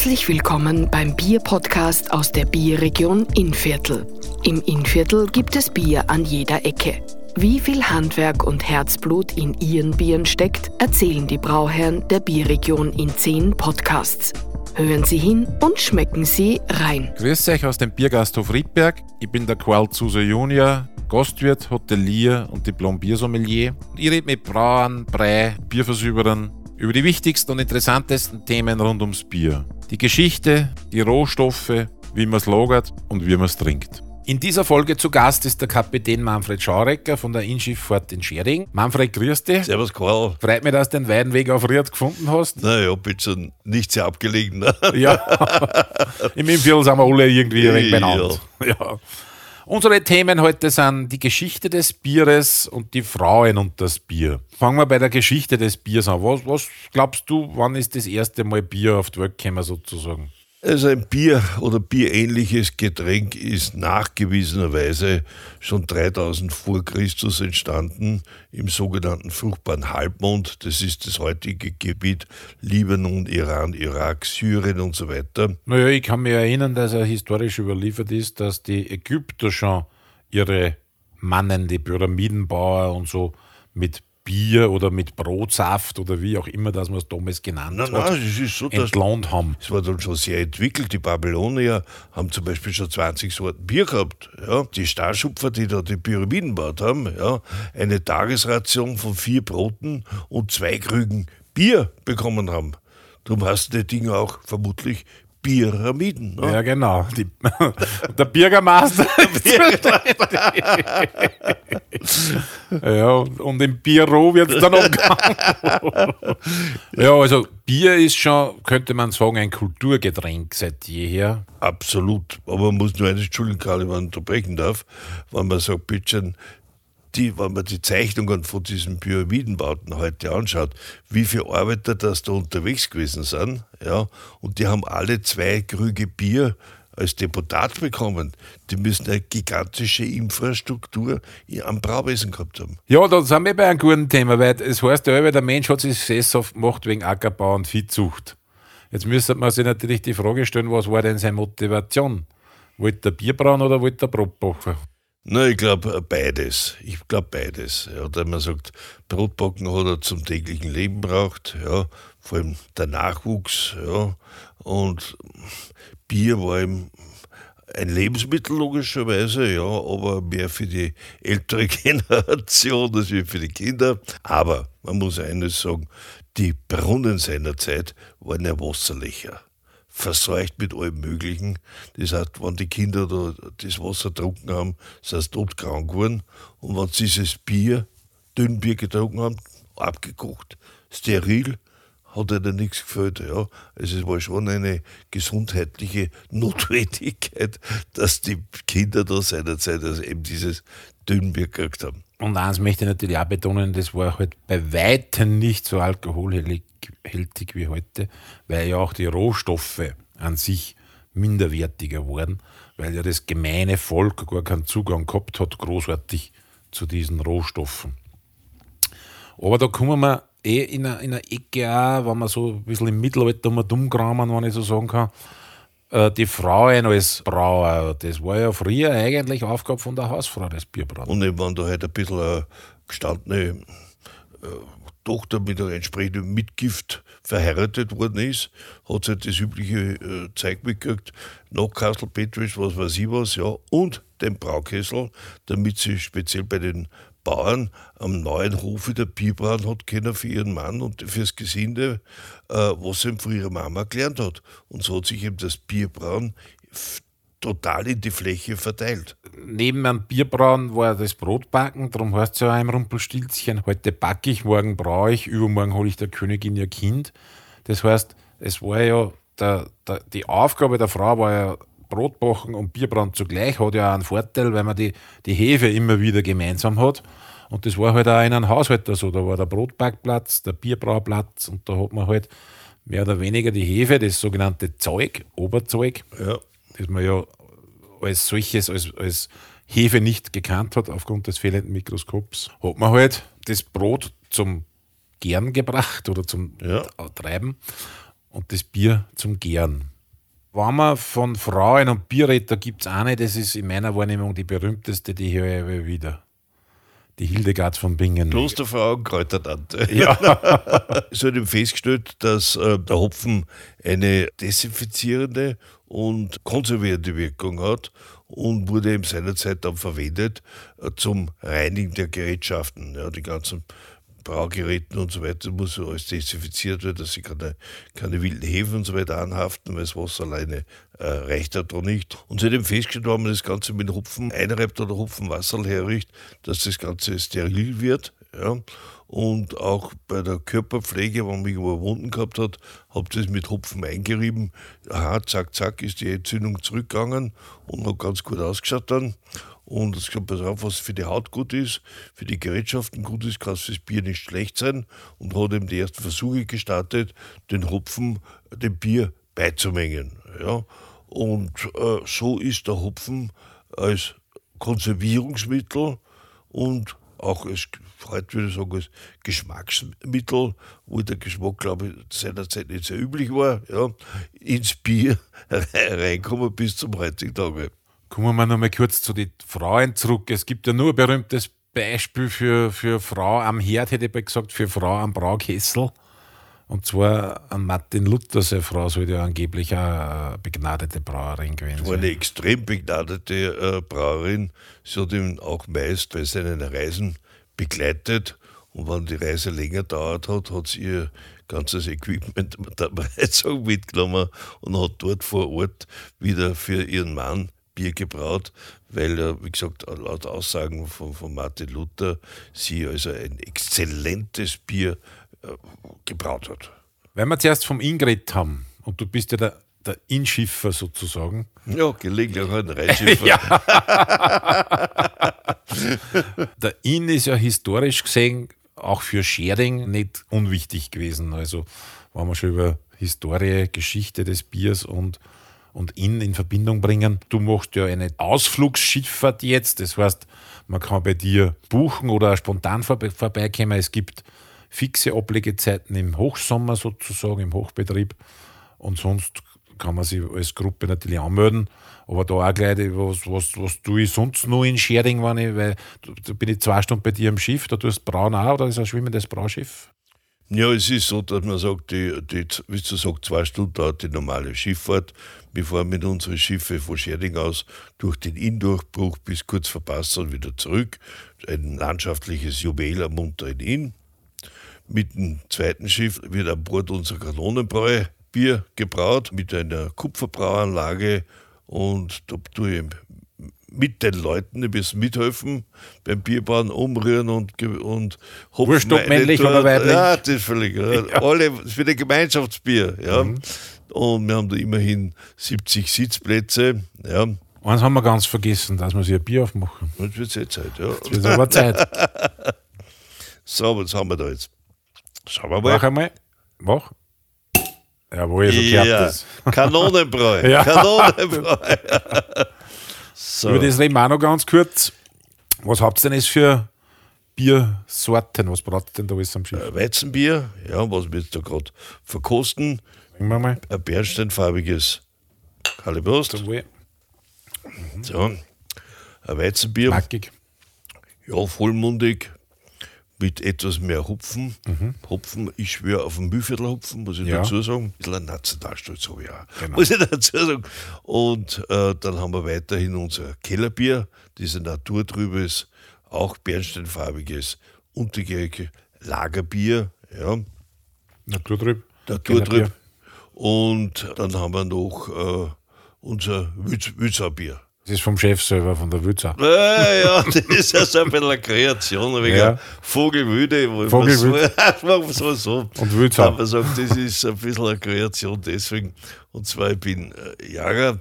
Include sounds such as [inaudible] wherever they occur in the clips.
Herzlich willkommen beim Bier-Podcast aus der Bierregion Innviertel. Im Innviertel gibt es Bier an jeder Ecke. Wie viel Handwerk und Herzblut in ihren Bieren steckt, erzählen die Brauherren der Bierregion in zehn Podcasts. Hören Sie hin und schmecken Sie rein. Grüß euch aus dem Biergasthof Riedberg. Ich bin der Qual Zuse Junior, Gastwirt, Hotelier und Diplom-Biersommelier. Ich rede mit Brauern, Brei, Bierversüberern über die wichtigsten und interessantesten Themen rund ums Bier. Die Geschichte, die Rohstoffe, wie man es lagert und wie man es trinkt. In dieser Folge zu Gast ist der Kapitän Manfred Schaurecker von der Inschifffahrt in Schering. Manfred, grüß dich. Servus, Karl. Freut mich, dass du den weiten Weg auf Ried gefunden hast. Naja, bitte nicht sehr abgelegen. Ne? Ja, [laughs] im Innviertel sind wir alle irgendwie wenig benannt. Ja. ja. Unsere Themen heute sind die Geschichte des Bieres und die Frauen und das Bier. Fangen wir bei der Geschichte des Biers an. Was, was glaubst du, wann ist das erste Mal Bier auf die Welt gekommen sozusagen? Also ein Bier oder bierähnliches Getränk ist nachgewiesenerweise schon 3000 vor Christus entstanden im sogenannten fruchtbaren Halbmond. Das ist das heutige Gebiet Libanon, Iran, Irak, Syrien und so weiter. Naja, ich kann mich erinnern, dass er historisch überliefert ist, dass die Ägypter schon ihre Mannen, die Pyramidenbauer und so mit Bier oder mit Brotsaft oder wie auch immer, dass man es damals genannt nein, hat, nein, es ist so, entlohnt haben. Es war dann schon sehr entwickelt. Die Babylonier haben zum Beispiel schon 20 Sorten Bier gehabt. Ja. Die Starschupfer, die da die Pyramiden gebaut haben, ja, eine Tagesration von vier Broten und zwei Krügen Bier bekommen haben. Darum hast du die Dinge auch vermutlich Pyramiden. Ne? Ja, genau. Die, [laughs] [laughs] der Bürgermeister. ja, und im Büro wird es dann umgegangen. [laughs] ja, also Bier ist schon, könnte man sagen, ein Kulturgetränk seit jeher. Absolut. Aber man muss nur eines, Entschuldigung, Karl, wenn man unterbrechen darf, wenn man sagt, bitte die, wenn man die Zeichnungen von diesen Pyramidenbauten heute anschaut, wie viele Arbeiter das da unterwegs gewesen sind, ja, und die haben alle zwei Krüge Bier als Deputat bekommen. Die müssen eine gigantische Infrastruktur am Brauwesen gehabt haben. Ja, da sind wir bei einem guten Thema, weil es heißt ja, der Mensch hat sich sesshaft gemacht wegen Ackerbau und Viehzucht. Jetzt müsste man sich natürlich die Frage stellen, was war denn seine Motivation? Wollte er Bier brauen oder wollte er Brot backen? Na, ich glaube beides. Ich glaube beides. Ja, da man sagt, Brotbacken hat er zum täglichen Leben braucht, ja, vor allem der Nachwuchs, ja, und Bier war ihm ein Lebensmittel logischerweise, ja, aber mehr für die ältere [laughs] Generation als für die Kinder. Aber man muss eines sagen, die Brunnen seiner Zeit waren ja Wasserlöcher verseucht mit allem Möglichen. Das heißt, wenn die Kinder da das Wasser getrunken haben, sind sie todkrank geworden. Und wenn sie dieses Bier, Dünnbier getrunken haben, abgekocht, steril, hat ihnen nichts gefällt. Ja. Also es war schon eine gesundheitliche [laughs] Notwendigkeit, dass die Kinder da seinerzeit also eben dieses Dünnbier gekriegt haben. Und eins möchte ich natürlich auch betonen, das war halt bei weitem nicht so alkoholhältig wie heute, weil ja auch die Rohstoffe an sich minderwertiger waren, weil ja das gemeine Volk gar keinen Zugang gehabt hat, großartig zu diesen Rohstoffen. Aber da kommen wir eh in einer, in einer Ecke auch, wenn man so ein bisschen im Mittelalter mal dumm kramen, wenn ich so sagen kann, die Frauen als Brauer, das war ja früher eigentlich Aufgabe von der Hausfrau, das Bierbrauen. Und wenn da halt ein bisschen eine gestandene äh, Tochter mit einer entsprechenden Mitgift verheiratet worden ist, hat sie halt das übliche äh, Zeug mitgekriegt, noch Kastel Petrisch, was weiß ich was, ja, und den Braukessel, damit sie speziell bei den Bauern am neuen Hof der Bierbrauen hat können für ihren Mann und fürs Gesinde, äh, was sie von ihrer Mama gelernt hat. Und so hat sich eben das Bierbrauen total in die Fläche verteilt. Neben einem Bierbrauen war das Brotbacken, darum heißt es ja auch im Rumpelstilzchen, heute backe ich, morgen braue ich, übermorgen hole ich der Königin ihr Kind. Das heißt, es war ja, der, der, die Aufgabe der Frau war ja Brotbachen und Bierbrauen zugleich, hat ja auch einen Vorteil, weil man die, die Hefe immer wieder gemeinsam hat. Und das war halt auch in einem Haushalt so. Da war der Brotbackplatz, der Bierbrauplatz und da hat man halt mehr oder weniger die Hefe, das sogenannte Zeug, Oberzeug, ja. das man ja als solches, als, als Hefe nicht gekannt hat aufgrund des fehlenden Mikroskops, hat man halt das Brot zum Gern gebracht oder zum ja. Treiben. und das Bier zum Gären. Wenn man von Frauen und Bier redet, da gibt es eine, das ist in meiner Wahrnehmung die berühmteste, die höre ich wieder. Die Hildegard von Bingen. Klosterfrau und Kräutertante. Ja. [laughs] Es wird eben festgestellt, dass äh, der Hopfen eine desinfizierende und konservierende Wirkung hat und wurde eben seinerzeit dann verwendet äh, zum Reinigen der Gerätschaften. Ja, die ganzen Braugeräten und so weiter muss alles desinfiziert werden, dass sie keine, keine wilden Hefen und so weiter anhaften, weil das Wasser alleine äh, reicht da nicht. Und seitdem festgestellt, wenn man das Ganze mit Hopfen einreibt oder Hopfenwasser herricht, dass das Ganze steril wird. Ja. Und auch bei der Körperpflege, wenn man irgendwo Wunden gehabt hat, habe das mit Hopfen eingerieben. Aha, zack, zack, ist die Entzündung zurückgegangen und hat ganz gut ausgeschaut dann. Und es kommt pass auf, was für die Haut gut ist, für die Gerätschaften gut ist, kann fürs Bier nicht schlecht sein. Und hat eben die ersten Versuche gestartet, den Hopfen dem Bier beizumengen. Ja. Und äh, so ist der Hopfen als Konservierungsmittel und auch als, heute würde ich sagen, als Geschmacksmittel, wo der Geschmack, glaube ich, seinerzeit nicht sehr üblich war, ja, ins Bier [laughs] reinkommen bis zum heutigen Tage. Kommen wir noch mal kurz zu den Frauen zurück. Es gibt ja nur ein berühmtes Beispiel für, für Frau am Herd, hätte ich mal gesagt, für Frau am Braukessel. Und zwar an Martin Luther, seine Frau soll ja angeblich eine begnadete Brauerin gewesen war eine sein. extrem begnadete äh, Brauerin. Sie hat ihn auch meist bei seinen Reisen begleitet. Und wenn die Reise länger dauert hat, hat sie ihr ganzes Equipment [laughs] der [laughs] mitgenommen und hat dort vor Ort wieder für ihren Mann Bier gebraut, weil, ja, wie gesagt, laut Aussagen von, von Martin Luther sie also ein exzellentes Bier äh, gebraut hat. Weil wir zuerst vom Ingrid haben, und du bist ja der, der Inschiffer sozusagen. Ja, gelegentlich auch ein Reinschiffer. [laughs] Der Inn ist ja historisch gesehen auch für Schering nicht unwichtig gewesen. Also, wenn wir schon über Historie, Geschichte des Biers und, und Inn in Verbindung bringen. Du machst ja eine Ausflugsschifffahrt jetzt. Das heißt, man kann bei dir buchen oder spontan vorbe- vorbeikommen. Es gibt fixe Ablegezeiten im Hochsommer sozusagen, im Hochbetrieb. Und sonst kann man sich als Gruppe natürlich anmelden. Aber da auch gleich, was, was, was tue ich sonst noch in Schering, wenn ich, weil da- bin ich zwei Stunden bei dir am Schiff, da tust du Brauen auch, oder ist ein schwimmendes Brauschiff? Ja, es ist so, dass man sagt, die, die, wie du sagst, zwei Stunden dauert die normale Schifffahrt. Wir fahren mit unseren Schiffen von Scherding aus durch den Inndurchbruch bis kurz vor Passau wieder zurück. Ein landschaftliches Juwel am unteren Inn. Mit dem zweiten Schiff wird an Bord unser Kanonenbräu Bier gebraut mit einer Kupferbrauanlage und da tue ich mit den Leuten ein bisschen mithelfen beim Bierbauen, umrühren und, und Hopfen Wurscht, ob männlich oder weiblich. Ja, das ist völlig. [laughs] Ja. Alle für ein Gemeinschaftsbier. Ja. Mhm. Und wir haben da immerhin 70 Sitzplätze. Ja. Eins haben wir ganz vergessen, dass wir sich ein Bier aufmachen. Es wird jetzt Zeit. Ja. Es wird aber Zeit. [laughs] So, was haben wir da jetzt? Schauen wir mal. Mach einmal. Mach. Jawohl, so gehört das. Kanonenbräu. [laughs] Ja. Kanonenbräu. So. Über das reden wir auch noch ganz kurz. Was habt ihr denn jetzt für Biersorten? Was braucht ihr denn da alles am Schiff? Weizenbier, ja, was wir jetzt da gerade verkosten. Bringen wir mal. Ein bernsteinfarbiges Kalibrust. Zum Wohl. So. Ein Weizenbier. Knackig. Ja, vollmundig, mit etwas mehr Hopfen. Hopfen, ich schwöre auf den Mühlviertelhopfen, muss ich Mhm. Ja. dazu sagen. Ein bisschen Nationalstolz habe ich auch. Genau. Muss ich dazu sagen. Und äh, dann haben wir weiterhin unser Kellerbier, dieses naturtrübes, auch bernsteinfarbiges, untergärige Lagerbier. Ja, Naturtrüb. Naturtrüb. Und dann haben wir noch äh, unser Wütz, Wützerbier. Das ist vom Chef selber, von der Wützer. Ja, ja, [laughs] das ist ja so ein bisschen eine Kreation, wegen Ja. Vogelwüde. wo Vogelwüde. so, [laughs] so, so. Und Wützer. Aber sagt, das ist ein bisschen eine Kreation deswegen. Und zwar, ich bin äh, Jager,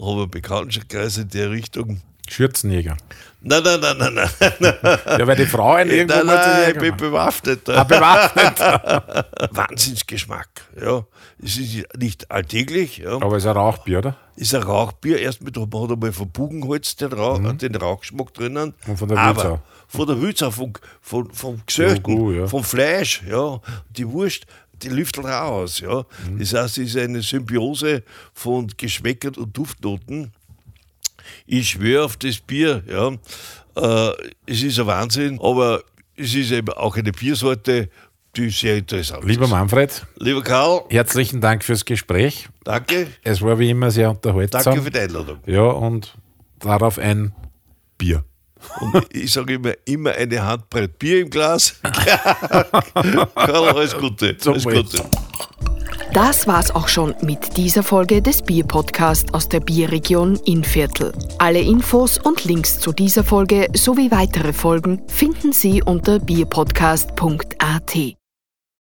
habe einen Bekanntenkreis in der Richtung. Schürzenjäger. Nein, nein, nein, nein, nein. Ja, weil die Frauen irgendwo nein, mal nein, ich bin bewaffnet. Ah, bewaffnet. [laughs] Wahnsinnsgeschmack. Ja. Es ist nicht alltäglich. Ja. Aber es ist ein Rauchbier, oder? ist ein Rauchbier. Erst mit, man hat einmal von Bugenholz den, Rauch, den Rauchgeschmack drinnen. Mhm. Und von der Wülzau. Von der Wülzau, von, von, vom Gesöchten, gut, ja. vom Fleisch, ja. Die Wurst, die Lüftel raus. Ja. Mhm. Das heißt, es ist eine Symbiose von Geschmäckern und Duftnoten. Ich schwöre auf das Bier. Ja. Äh, es ist ein Wahnsinn, aber es ist eben auch eine Biersorte, die sehr interessant Lieber ist. Manfred. Lieber Karl. Herzlichen Dank fürs Gespräch. Danke. Es war wie immer sehr unterhaltsam. Danke für die Einladung. Ja, und darauf ein Bier. Und ich sage immer, immer eine Handbreit Bier im Glas. [laughs] Karl, alles Gute. Alles Gute. Das war's auch schon mit dieser Folge des Bierpodcasts aus der Bierregion Innviertel. Alle Infos und Links zu dieser Folge sowie weitere Folgen finden Sie unter bierpodcast.at.